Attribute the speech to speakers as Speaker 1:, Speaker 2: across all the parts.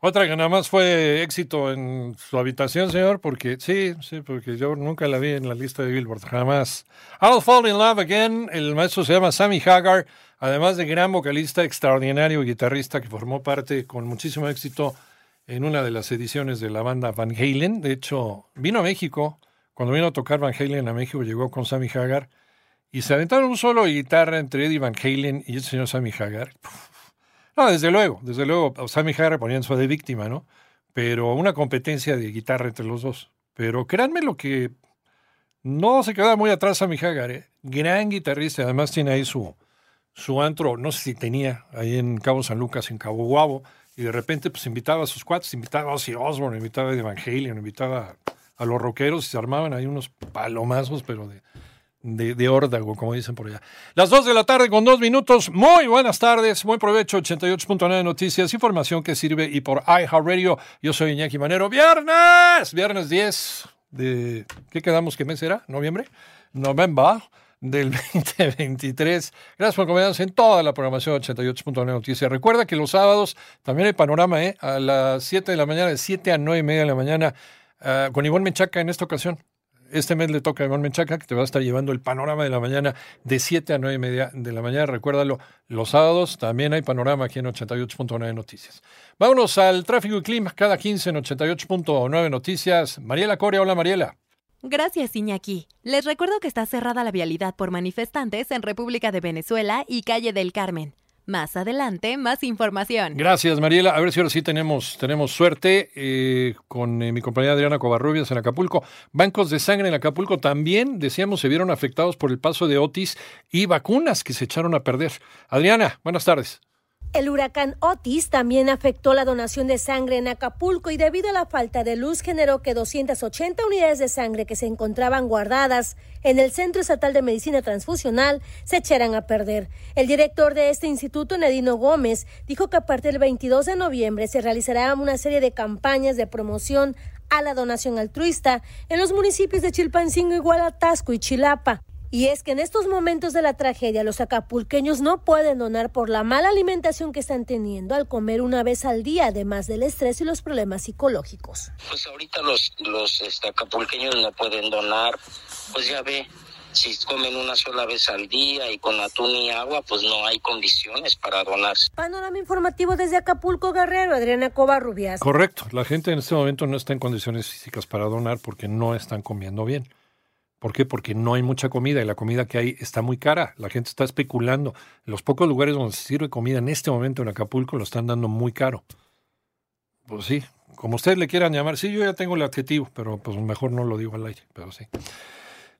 Speaker 1: Otra que nada más fue éxito en su habitación, señor, porque sí, sí, porque yo nunca la vi en la lista de Billboard, jamás. I'll Fall in Love Again, el maestro se llama Sammy Hagar, además de gran vocalista extraordinario guitarrista que formó parte con muchísimo éxito en una de las ediciones de la banda Van Halen. De hecho, vino a México, cuando vino a tocar Van Halen a México, llegó con Sammy Hagar y se aventaron un solo guitarra entre Eddie Van Halen y el señor Sammy Hagar. No, desde luego, desde luego, Sammy Hagar ponía su de víctima, ¿no? Pero una competencia de guitarra entre los dos. Pero créanme lo que no se queda muy atrás Sammy Hagar, ¿eh? Gran guitarrista, además tiene ahí su, su antro, no sé si tenía, ahí en Cabo San Lucas, en Cabo Guabo, y de repente pues invitaba a sus cuates, invitaba a Ozzy Osbourne, invitaba a Evangelio, invitaba a los rockeros y se armaban ahí unos palomazos, pero de, de, de órdago, como dicen por allá. Las 2 de la tarde con dos minutos. Muy buenas tardes, buen provecho, 88.9 Noticias, información que sirve y por iHeartRadio. Yo soy Iñaki Manero. Viernes, viernes 10 de... ¿Qué quedamos? ¿Qué mes será? ¿Noviembre? November del 2023. Gracias por acompañarnos en toda la programación 88.9 Noticias. Recuerda que los sábados también hay panorama, ¿eh? A las 7 de la mañana, de 7 a 9 y media de la mañana, uh, con Ivonne Menchaca en esta ocasión. Este mes le toca a Iván Menchaca, que te va a estar llevando el panorama de la mañana de 7 a 9 y media de la mañana. Recuérdalo, los sábados también hay panorama aquí en 88.9 Noticias. Vámonos al tráfico y clima cada 15 en 88.9 Noticias. Mariela Coria, hola Mariela.
Speaker 2: Gracias, Iñaki. Les recuerdo que está cerrada la vialidad por manifestantes en República de Venezuela y Calle del Carmen. Más adelante, más información.
Speaker 1: Gracias, Mariela. A ver si ahora sí tenemos, tenemos suerte eh, con eh, mi compañera Adriana Covarrubias en Acapulco. Bancos de sangre en Acapulco también, decíamos, se vieron afectados por el paso de Otis y vacunas que se echaron a perder. Adriana, buenas tardes.
Speaker 3: El huracán Otis también afectó la donación de sangre en Acapulco y debido a la falta de luz generó que 280 unidades de sangre que se encontraban guardadas en el Centro Estatal de Medicina Transfusional se echaran a perder. El director de este instituto, Nedino Gómez, dijo que a partir del 22 de noviembre se realizará una serie de campañas de promoción a la donación altruista en los municipios de Chilpancingo, Igualatasco y Chilapa. Y es que en estos momentos de la tragedia los acapulqueños no pueden donar por la mala alimentación que están teniendo al comer una vez al día, además del estrés y los problemas psicológicos.
Speaker 4: Pues ahorita los, los este, acapulqueños no pueden donar, pues ya ve, si comen una sola vez al día y con atún y agua, pues no hay condiciones para donar.
Speaker 3: Panorama informativo desde Acapulco Guerrero, Adriana Covarrubias.
Speaker 1: Correcto, la gente en este momento no está en condiciones físicas para donar porque no están comiendo bien. ¿Por qué? Porque no hay mucha comida y la comida que hay está muy cara. La gente está especulando. Los pocos lugares donde se sirve comida en este momento en Acapulco lo están dando muy caro. Pues sí, como ustedes le quieran llamar. Sí, yo ya tengo el adjetivo, pero pues mejor no lo digo al aire, pero sí.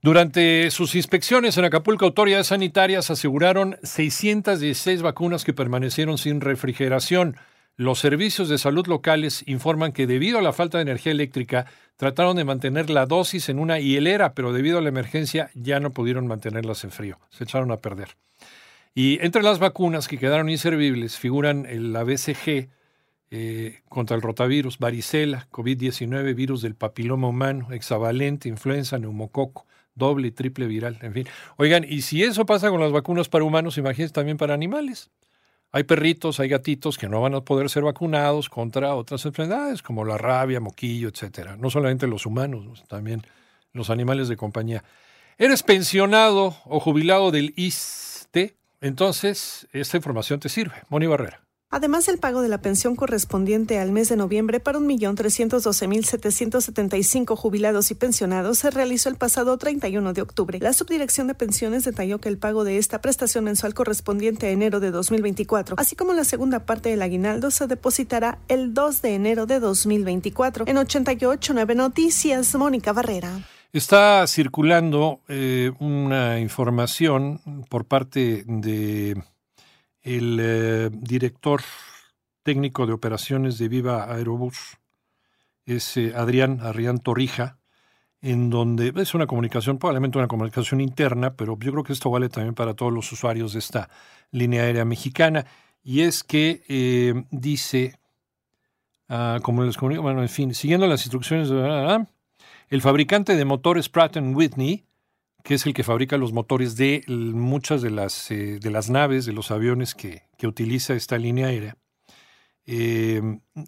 Speaker 1: Durante sus inspecciones en Acapulco, autoridades sanitarias aseguraron 616 vacunas que permanecieron sin refrigeración. Los servicios de salud locales informan que debido a la falta de energía eléctrica, trataron de mantener la dosis en una hielera, pero debido a la emergencia ya no pudieron mantenerlas en frío. Se echaron a perder. Y entre las vacunas que quedaron inservibles figuran la BCG eh, contra el rotavirus, varicela, COVID-19, virus del papiloma humano, hexavalente, influenza, neumococo, doble y triple viral, en fin. Oigan, y si eso pasa con las vacunas para humanos, imagínense también para animales. Hay perritos, hay gatitos que no van a poder ser vacunados contra otras enfermedades como la rabia, moquillo, etcétera. No solamente los humanos, también los animales de compañía. ¿Eres pensionado o jubilado del ISTE? Entonces, esta información te sirve. Moni Barrera.
Speaker 5: Además, el pago de la pensión correspondiente al mes de noviembre para 1.312.775 jubilados y pensionados se realizó el pasado 31 de octubre. La Subdirección de Pensiones detalló que el pago de esta prestación mensual correspondiente a enero de 2024, así como la segunda parte del aguinaldo, se depositará el 2 de enero de 2024. En 88.9 Noticias, Mónica Barrera.
Speaker 1: Está circulando eh, una información por parte de el eh, director técnico de operaciones de Viva Aerobús, es eh, Adrián Arrián Torrija, en donde es una comunicación, probablemente una comunicación interna, pero yo creo que esto vale también para todos los usuarios de esta línea aérea mexicana, y es que eh, dice, ah, como les comunico, bueno, en fin, siguiendo las instrucciones de... El fabricante de motores Pratt Whitney que es el que fabrica los motores de muchas de las, eh, de las naves, de los aviones que, utiliza esta línea aérea, eh,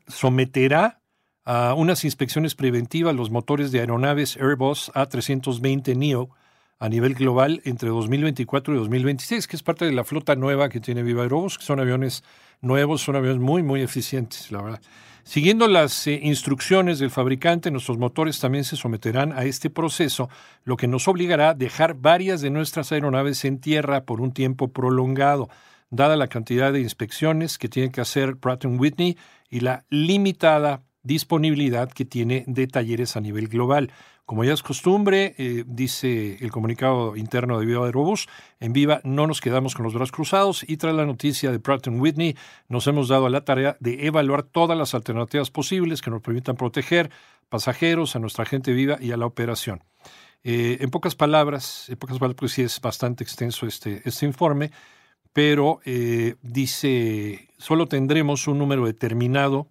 Speaker 1: someterá a unas inspecciones preventivas los motores de aeronaves Airbus A320 NEO a nivel global entre 2024 y 2026, que es parte de la flota nueva que tiene Viva Aerobus, que son aviones nuevos, son aviones muy, muy eficientes, la verdad. Siguiendo las eh, instrucciones del fabricante, nuestros motores también se someterán a este proceso, lo que nos obligará a dejar varias de nuestras aeronaves en tierra por un tiempo prolongado, dada la cantidad de inspecciones que tiene que hacer Pratt Whitney y la limitada disponibilidad que tiene de talleres a nivel global. Como ya es costumbre, eh, dice el comunicado interno de Viva Aerobús, en Viva no nos quedamos con los brazos cruzados y tras la noticia de Pratt Whitney nos hemos dado a la tarea de evaluar todas las alternativas posibles que nos permitan proteger pasajeros, a nuestra gente viva y a la operación. Eh, en pocas palabras, en pocas palabras, pues sí es bastante extenso este, este informe, pero eh, dice, solo tendremos un número determinado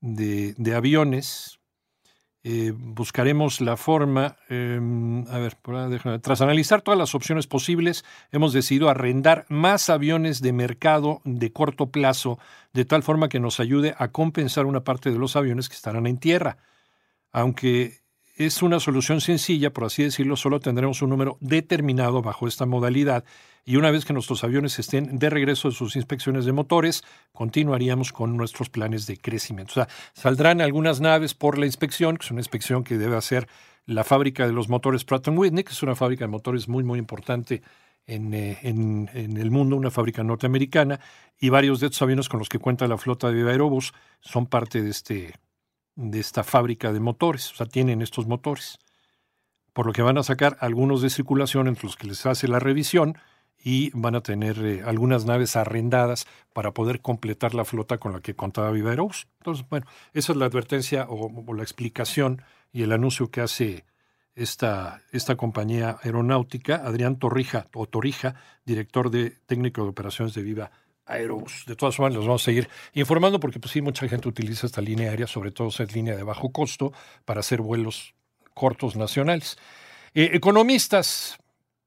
Speaker 1: de, aviones eh, buscaremos la forma, em, a ver, tras analizar todas las opciones posibles, hemos decidido arrendar más aviones de mercado de corto plazo, de tal forma que nos ayude a compensar una parte de los aviones que estarán en tierra. Aunque es una solución sencilla, por así decirlo, solo tendremos un número determinado bajo esta modalidad y una vez que nuestros aviones estén de regreso de sus inspecciones de motores, continuaríamos con nuestros planes de crecimiento. O sea, saldrán algunas naves por la inspección, que es una inspección que debe hacer la fábrica de los motores Pratt Whitney, que es una fábrica de motores muy, muy importante en, eh, en, en, el mundo, una fábrica norteamericana, y varios de estos aviones con los que cuenta la flota de Aerobus son parte de, este, de esta fábrica de motores, o sea, tienen estos motores. Por lo que van a sacar algunos de circulación entre los que les hace la revisión, y van a tener eh, algunas naves arrendadas para poder completar la flota con la que contaba Viva Aerobus. Entonces, bueno, esa es la advertencia o, la explicación y el anuncio que hace esta, esta compañía aeronáutica, Adrián Torrija, o Torrija, director de técnico de operaciones de Viva Aerobus. De todas formas, los vamos a seguir informando porque pues sí, mucha gente utiliza esta línea aérea, sobre todo esa línea de bajo costo, para hacer vuelos cortos nacionales. Eh, economistas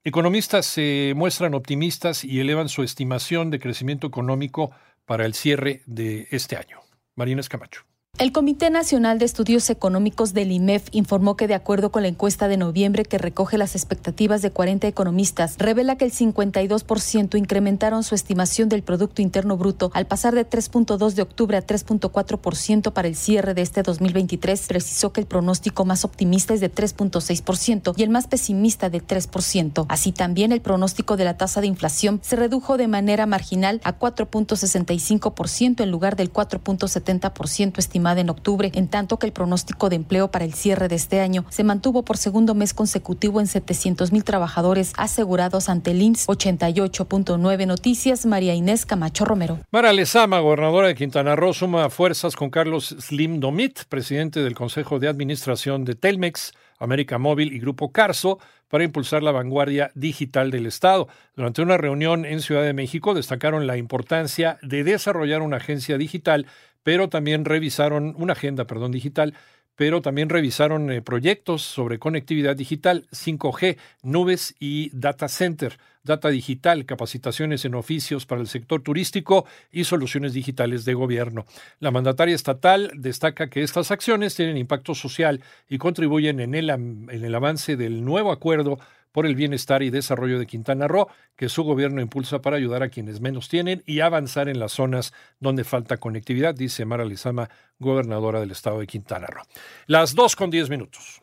Speaker 1: Economistas se muestran optimistas y elevan su estimación de crecimiento económico para el cierre de este año. Marina Escamacho.
Speaker 6: El Comité Nacional de Estudios Económicos del IMEF informó que de acuerdo con la encuesta de noviembre que recoge las expectativas de 40 economistas, revela que el 52% incrementaron su estimación del Producto Interno Bruto al pasar de 3.2 de octubre a 3.4% para el cierre de este 2023. Precisó que el pronóstico más optimista es de 3.6% y el más pesimista de 3%. Así también el pronóstico de la tasa de inflación se redujo de manera marginal a 4.65% en lugar del 4.70% estimado en octubre, en tanto que el pronóstico de empleo para el cierre de este año se mantuvo por segundo mes consecutivo en 700 mil trabajadores asegurados ante el IMSS. 88.9 Noticias, María Inés Camacho Romero.
Speaker 1: Mara Lezama, gobernadora de Quintana Roo, suma fuerzas con Carlos Slim Domit, presidente del Consejo de Administración de Telmex, América Móvil y Grupo Carso para impulsar la vanguardia digital del Estado. Durante una reunión en Ciudad de México destacaron la importancia de desarrollar una agencia digital pero también revisaron una agenda, perdón, digital, pero también revisaron eh, proyectos sobre conectividad digital, 5G, nubes y data center, data digital, capacitaciones en oficios para el sector turístico y soluciones digitales de gobierno. La mandataria estatal destaca que estas acciones tienen impacto social y contribuyen en el, en el avance del nuevo acuerdo por el bienestar y desarrollo de Quintana Roo, que su gobierno impulsa para ayudar a quienes menos tienen y avanzar en las zonas donde falta conectividad, dice Mara Lizama, gobernadora del estado de Quintana Roo. Las dos con diez minutos.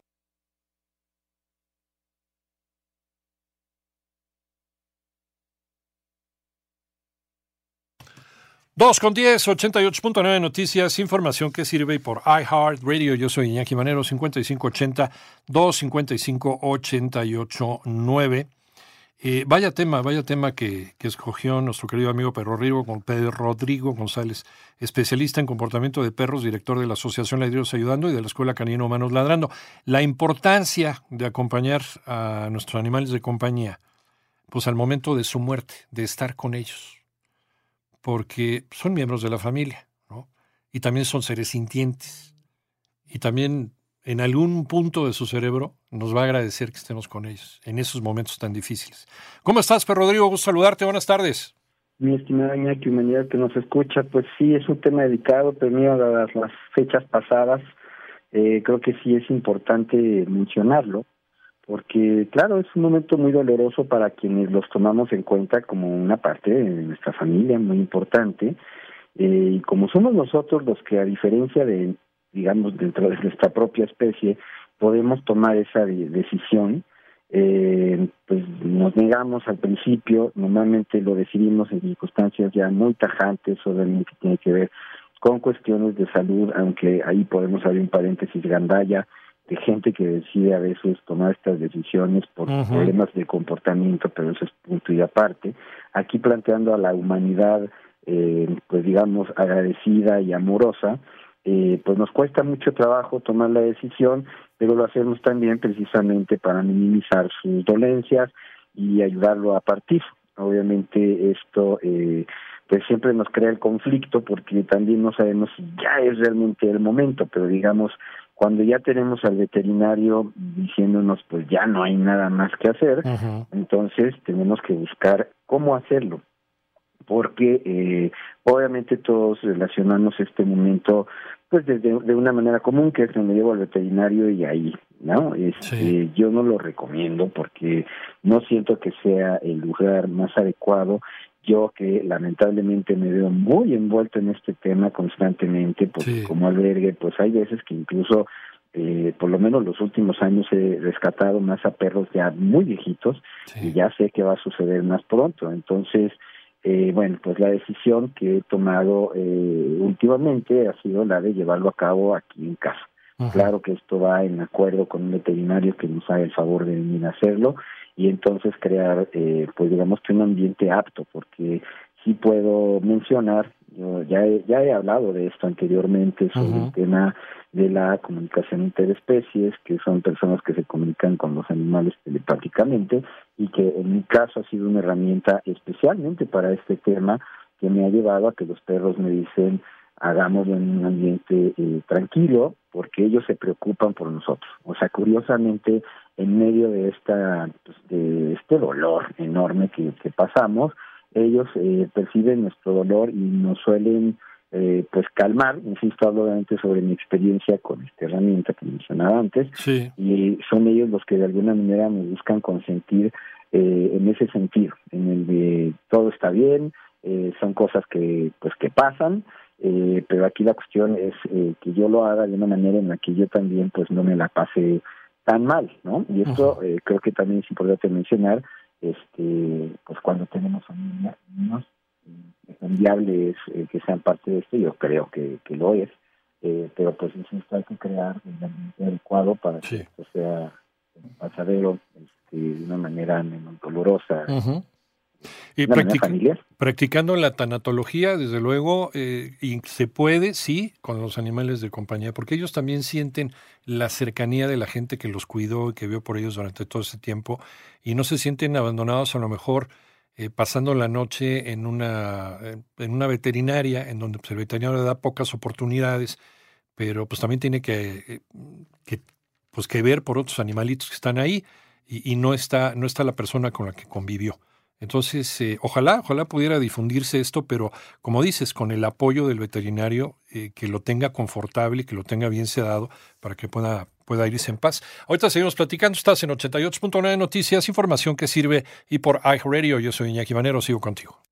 Speaker 1: Dos con diez, 88.9 Noticias, información que sirve por iHeart Radio. Yo soy Iñaki Manero, 5580 255 889. Eh, vaya tema, vaya tema que, que, escogió nuestro querido amigo Pedro Rodrigo, Pedro Rodrigo González, especialista en comportamiento de perros, director de la Asociación Ladridos Ayudando y de la Escuela Canino Humanos Ladrando. La importancia de acompañar a nuestros animales de compañía, pues al momento de su muerte, de estar con ellos porque son miembros de la familia, ¿no? Y también son seres sintientes. Y también en algún punto de su cerebro nos va a agradecer que estemos con ellos en esos momentos tan difíciles. ¿Cómo estás, Pedro Rodrigo? Gusto saludarte. Buenas tardes.
Speaker 7: Mi estimada Iñaki, humanidad que nos escucha, pues sí, es un tema dedicado, pero mira, las, las fechas pasadas, eh, creo que sí es importante mencionarlo porque claro, es un momento muy doloroso para quienes los tomamos en cuenta como una parte de nuestra familia muy importante, eh, y como somos nosotros los que a diferencia de, digamos, dentro de nuestra propia especie, podemos tomar esa decisión, eh, pues nos negamos al principio, normalmente lo decidimos en circunstancias ya muy tajantes, obviamente que tiene que ver con cuestiones de salud, aunque ahí podemos abrir un paréntesis gandalla, de gente que decide a veces tomar estas decisiones por problemas de comportamiento, pero eso es punto y aparte. Aquí planteando a la humanidad, eh, pues digamos, agradecida y amorosa, eh, pues nos cuesta mucho trabajo tomar la decisión, pero lo hacemos también precisamente para minimizar sus dolencias y ayudarlo a partir. Obviamente esto eh, pues siempre nos crea el conflicto porque también no sabemos si ya es realmente el momento, pero digamos cuando ya tenemos al veterinario diciéndonos pues ya no hay nada más que hacer, entonces tenemos que buscar cómo hacerlo, porque eh, obviamente todos relacionamos este momento pues desde de una manera común que es que me llevo al veterinario y ahí no este, yo no lo recomiendo porque no siento que sea el lugar más adecuado yo que lamentablemente me veo muy envuelto en este tema constantemente, porque como albergue, pues hay veces que incluso, eh, por lo menos los últimos años he rescatado más a perros ya muy viejitos y ya sé que va a suceder más pronto. Entonces, eh, bueno, pues la decisión que he tomado eh, últimamente ha sido la de llevarlo a cabo aquí en casa. Claro que esto va en acuerdo con un veterinario que nos haga el favor de venir a hacerlo y entonces crear, eh, pues digamos que un ambiente apto, porque sí puedo mencionar, yo ya he, ya he hablado de esto anteriormente sobre el tema de la comunicación interespecies, que son personas que se comunican con los animales telepáticamente y que en mi caso ha sido una herramienta especialmente para este tema que me ha llevado a que los perros me dicen hagámoslo en un ambiente eh, tranquilo porque ellos se preocupan por nosotros. O sea, curiosamente, en medio de esta pues, de este dolor enorme que, que pasamos, ellos eh, perciben nuestro dolor y nos suelen eh, pues calmar, insisto, hablo obviamente sobre mi experiencia con esta herramienta que mencionaba antes, y son ellos los que de alguna manera me buscan consentir eh, en ese sentido, en el de todo está bien, eh, son cosas que pues que pasan, eh, pero aquí la cuestión es eh, que yo lo haga de una manera en la que yo también pues no me la pase tan mal, ¿no? Y esto eh, creo que también es importante mencionar, este, pues cuando tenemos familia, niños, es viable es que sean parte de esto, yo creo que, que lo es, pero pues insisto, hay que crear el ambiente adecuado para que esto sea pasadero este, de una manera menos dolorosa.
Speaker 1: Y practicando la tanatología, desde luego, eh, y se puede, sí, con los animales de compañía, porque ellos también sienten la cercanía de la gente que los cuidó y que vio por ellos durante todo ese tiempo, y no se sienten abandonados a lo mejor eh, pasando la noche en una, en una veterinaria, en donde pues, el veterinario le da pocas oportunidades, pero pues también tiene que, eh, que, pues, que ver por otros animalitos que están ahí y, y no, está, no está la persona con la que convivió. Entonces, eh, ojalá, ojalá pudiera difundirse esto, pero como dices, con el apoyo del veterinario, eh, que lo tenga confortable, que lo tenga bien sedado para que pueda, pueda irse en paz. Ahorita seguimos platicando, estás en 88.9 Noticias, información que sirve y por iHeartRadio. Yo soy Iñaki Manero, sigo contigo.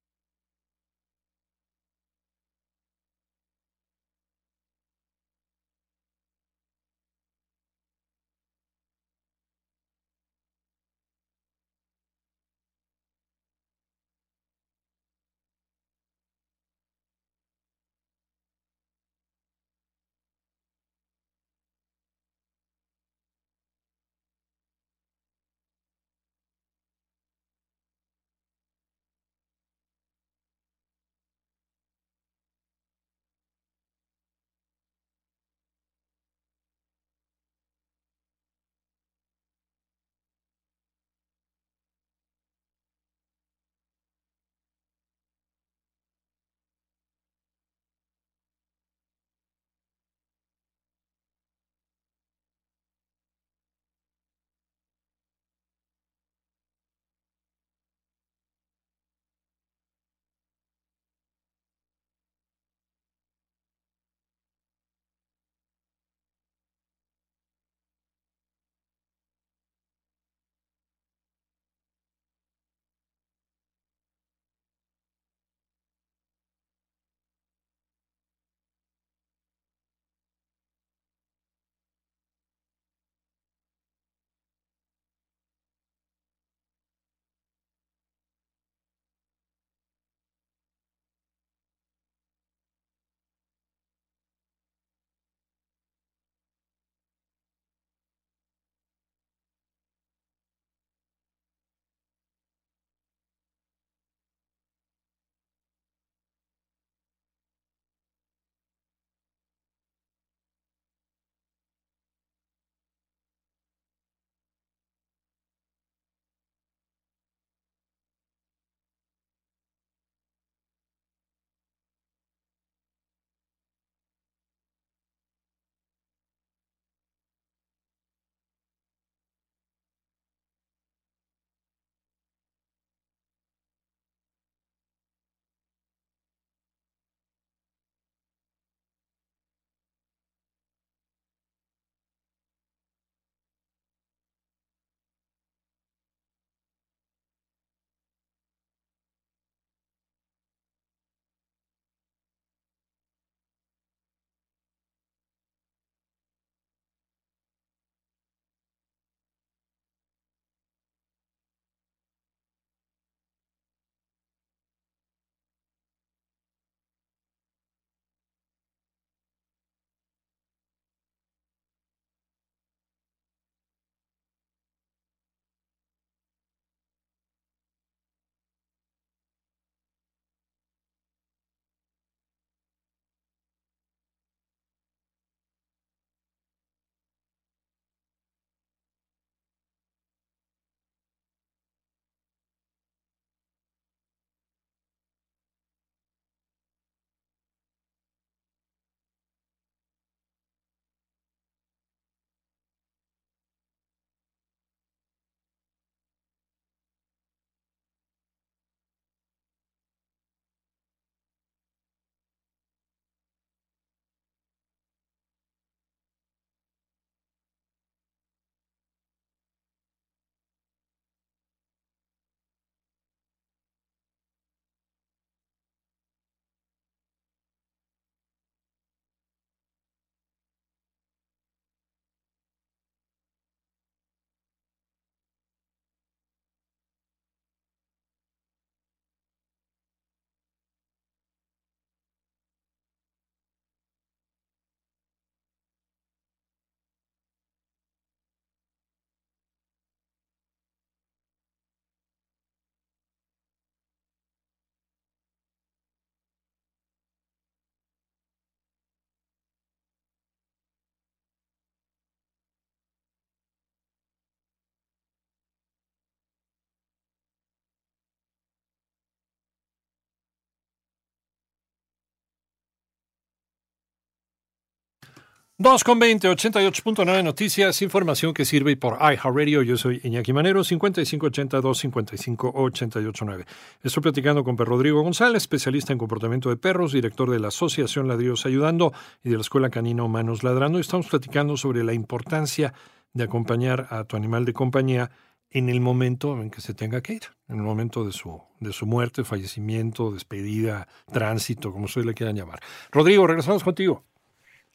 Speaker 1: 2 con 20, 88.9 Noticias, información que sirve por iHeartRadio. Yo soy Iñaki Manero, 5582 55889. Estoy platicando con Pedro Rodrigo González, especialista en comportamiento de perros, director de la Asociación Ladrillos Ayudando y de la Escuela Canina Humanos Ladrando. Estamos platicando sobre la importancia de acompañar a tu animal de compañía en el momento en que se tenga que ir, en el momento de su, de su muerte, fallecimiento, despedida, tránsito, como ustedes le quieran llamar. Rodrigo, regresamos contigo.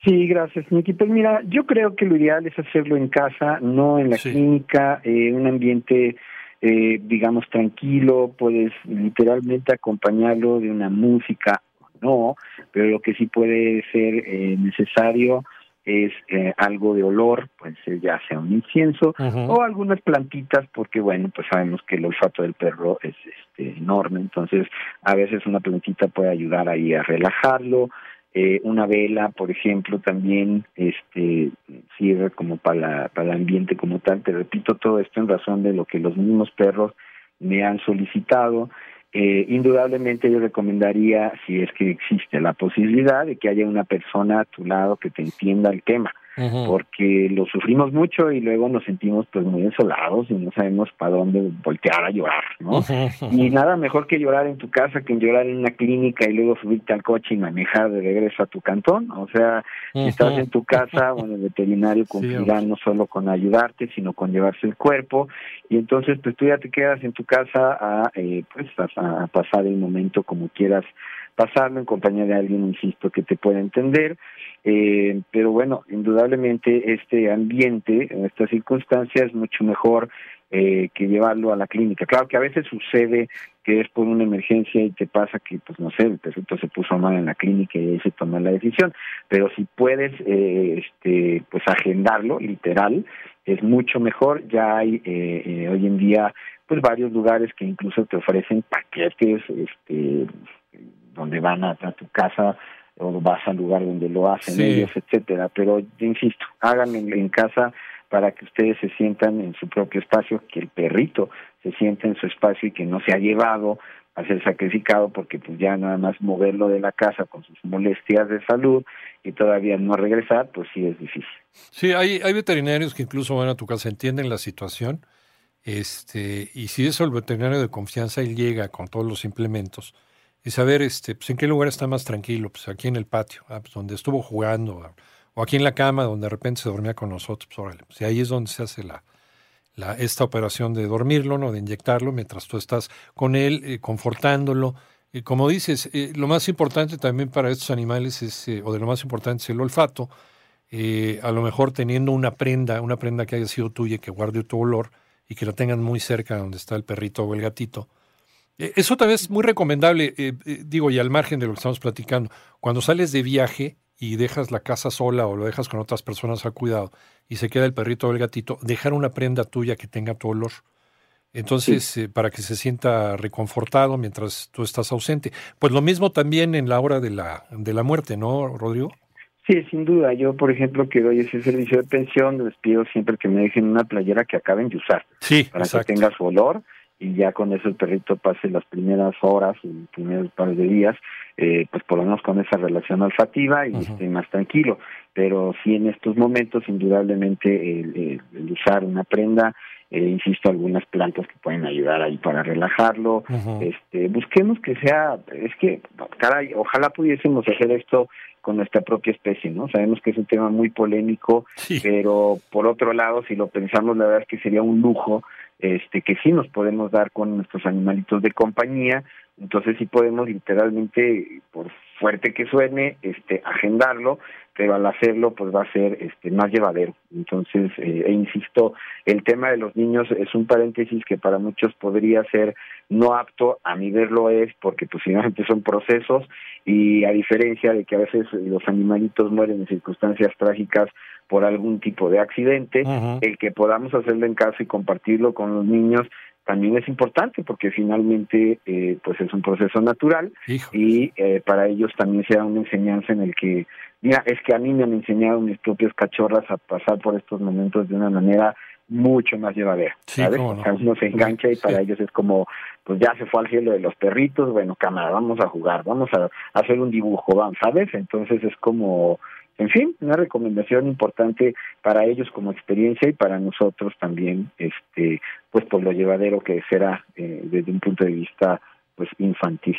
Speaker 7: Sí, gracias, Nicky. Pues mira, yo creo que lo ideal es hacerlo en casa, no en la clínica, en un ambiente, eh, digamos, tranquilo. Puedes literalmente acompañarlo de una música o no, pero lo que sí puede ser eh, necesario es eh, algo de olor, puede ser ya sea un incienso o algunas plantitas, porque bueno, pues sabemos que el olfato del perro es este, enorme, entonces a veces una plantita puede ayudar ahí a relajarlo, eh, una vela, por ejemplo, también este sirve como para, para el ambiente como tal. Te repito todo esto en razón de lo que los mismos perros me han solicitado. Eh, indudablemente yo recomendaría, si es que existe la posibilidad, de que haya una persona a tu lado que te entienda el tema porque lo sufrimos mucho y luego nos sentimos pues muy desolados y no sabemos para dónde voltear a llorar, ¿no? Y nada mejor que llorar en tu casa que llorar en una clínica y luego subirte al coche y manejar de regreso a tu cantón, o sea, si estás en tu casa, bueno, el veterinario cumplirá no solo con ayudarte, sino con llevarse el cuerpo. Y entonces pues tú ya te quedas en tu casa a eh, pues a pasar el momento como quieras pasarlo en compañía de alguien, insisto, que te pueda entender. Eh, pero bueno, indudablemente este ambiente, en estas circunstancias, es mucho mejor eh, que llevarlo a la clínica. Claro que a veces sucede que es por una emergencia y te pasa que, pues no sé, el perrito se puso mal en la clínica y ahí se toma la decisión. Pero si puedes, eh, este, pues agendarlo, literal, es mucho mejor. Ya hay eh, hoy en día, pues varios lugares que incluso te ofrecen paquetes, este, donde van a, tu casa o vas al lugar donde lo hacen ellos, etcétera. Pero insisto, háganlo en, casa para que ustedes se sientan en su propio espacio, que el perrito se sienta en su espacio y que no se ha llevado a ser sacrificado porque pues ya nada más moverlo de la casa con sus molestias de salud y todavía no regresar, pues sí es difícil.
Speaker 1: Sí, hay, hay veterinarios que incluso van a tu casa, entienden la situación, este, y si eso el veterinario de confianza, él llega con todos los implementos, y saber este, pues, en qué lugar está más tranquilo, pues aquí en el patio, ah, pues, donde estuvo jugando, o aquí en la cama donde de repente se dormía con nosotros, pues órale, pues ahí es donde se hace la, la, esta operación de dormirlo, ¿no? de inyectarlo, mientras tú estás con él, eh, confortándolo. Y como dices, eh, lo más importante también para estos animales es, eh, o de lo más importante es el olfato, a lo mejor teniendo una prenda, una prenda que haya sido tuya, que guarde tu olor y que la tengan muy cerca donde está el perrito o el gatito, eso también es muy recomendable, eh, eh, digo, y al margen de lo que estamos platicando, cuando sales de viaje y dejas la casa sola o lo dejas con otras personas al cuidado y se queda el perrito o el gatito, dejar una prenda tuya que tenga tu olor. Entonces, para que se sienta reconfortado mientras tú estás ausente. Pues lo mismo también en la hora de la, de la muerte, ¿no, Rodrigo?
Speaker 7: Sí, sin duda. Yo, por ejemplo, que doy ese servicio de pensión, les pido siempre que me dejen una playera que acaben de usar.
Speaker 1: Sí,
Speaker 7: para que tenga su olor y ya con eso el perrito pase las primeras horas, los primeros par de días, eh, pues por lo menos con esa relación olfativa y esté más tranquilo. Pero sí en estos momentos, indudablemente, el, usar una prenda, eh, insisto, algunas plantas que pueden ayudar ahí para relajarlo. este, busquemos que sea, es que, caray, ojalá pudiésemos hacer esto con nuestra propia especie, ¿no? Sabemos que es un tema muy polémico, pero por otro lado, si lo pensamos, la verdad es que sería un lujo este que sí nos podemos dar con nuestros animalitos de compañía, entonces sí podemos literalmente, por fuerte que suene, este agendarlo, pero al hacerlo pues va a ser este más llevadero. Entonces, eh, e insisto, el tema de los niños es un paréntesis que para muchos podría ser no apto, a mi verlo es, porque pues finalmente son procesos y a diferencia de que a veces los animalitos mueren en circunstancias trágicas por algún tipo de accidente, el que podamos hacerlo en casa y compartirlo con los niños también es importante porque finalmente eh, pues es un proceso natural y eh, para ellos también sea una enseñanza en el que mira es que a mí me han enseñado mis propias cachorras a pasar por estos momentos de una manera mucho más llevadera, ¿sabes? O sea, uno se engancha y para ellos es como, pues ya se fue al cielo de los perritos, bueno, cámara, vamos a jugar, vamos a, hacer un dibujo, vamos, ¿sabes? Entonces es como, En fin, una recomendación importante para ellos como experiencia y para nosotros también, este, pues por lo llevadero que será eh, desde un punto de vista pues infantil.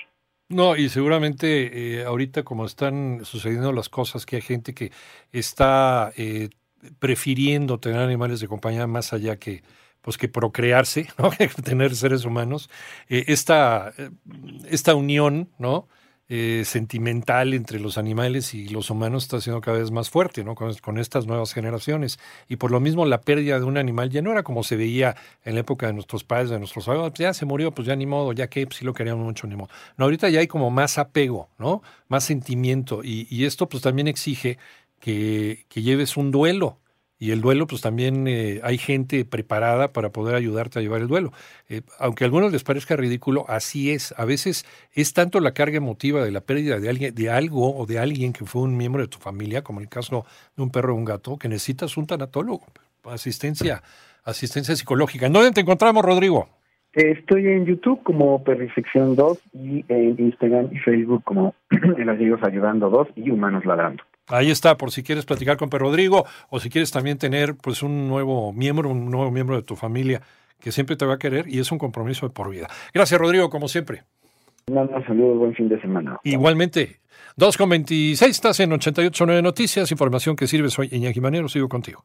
Speaker 1: No, y seguramente eh, ahorita como están sucediendo las cosas, que hay gente que está eh, prefiriendo tener animales de compañía más allá que pues que procrearse, ¿no? tener seres humanos, eh, esta, esta unión, ¿no? Eh, sentimental entre los animales y los humanos está siendo cada vez más fuerte, ¿no? Con, estas nuevas generaciones. Y por lo mismo la pérdida de un animal ya no era como se veía en la época de nuestros padres, de nuestros abuelos, ya se murió, pues ya ni modo, ya que pues, sí lo queríamos mucho, ni modo. No, ahorita ya hay como más apego, ¿no? Más sentimiento. Y, esto pues también exige que lleves un duelo, y el duelo, pues también eh, hay gente preparada para poder ayudarte a llevar el duelo. Eh, aunque a algunos les parezca ridículo, así es. A veces es tanto la carga emotiva de la pérdida de alguien, de algo o de alguien que fue un miembro de tu familia, como en el caso de un perro o un gato, que necesitas un tanatólogo, asistencia, asistencia psicológica. ¿En dónde te encontramos, Rodrigo?
Speaker 7: Estoy en YouTube como Perfección 2 y en Instagram y Facebook como El Ayudando 2 y Humanos Ladrando.
Speaker 1: Ahí está, por si quieres platicar con Per Rodrigo o si quieres también tener pues un nuevo miembro, un nuevo miembro de tu familia que siempre te va a querer y es un compromiso de por vida. Gracias, Rodrigo, como siempre.
Speaker 7: Un saludo, buen fin de semana.
Speaker 1: Igualmente. 2 con 26, estás en 88.9 Noticias, información que sirve. Soy Iñaki Manero, sigo contigo.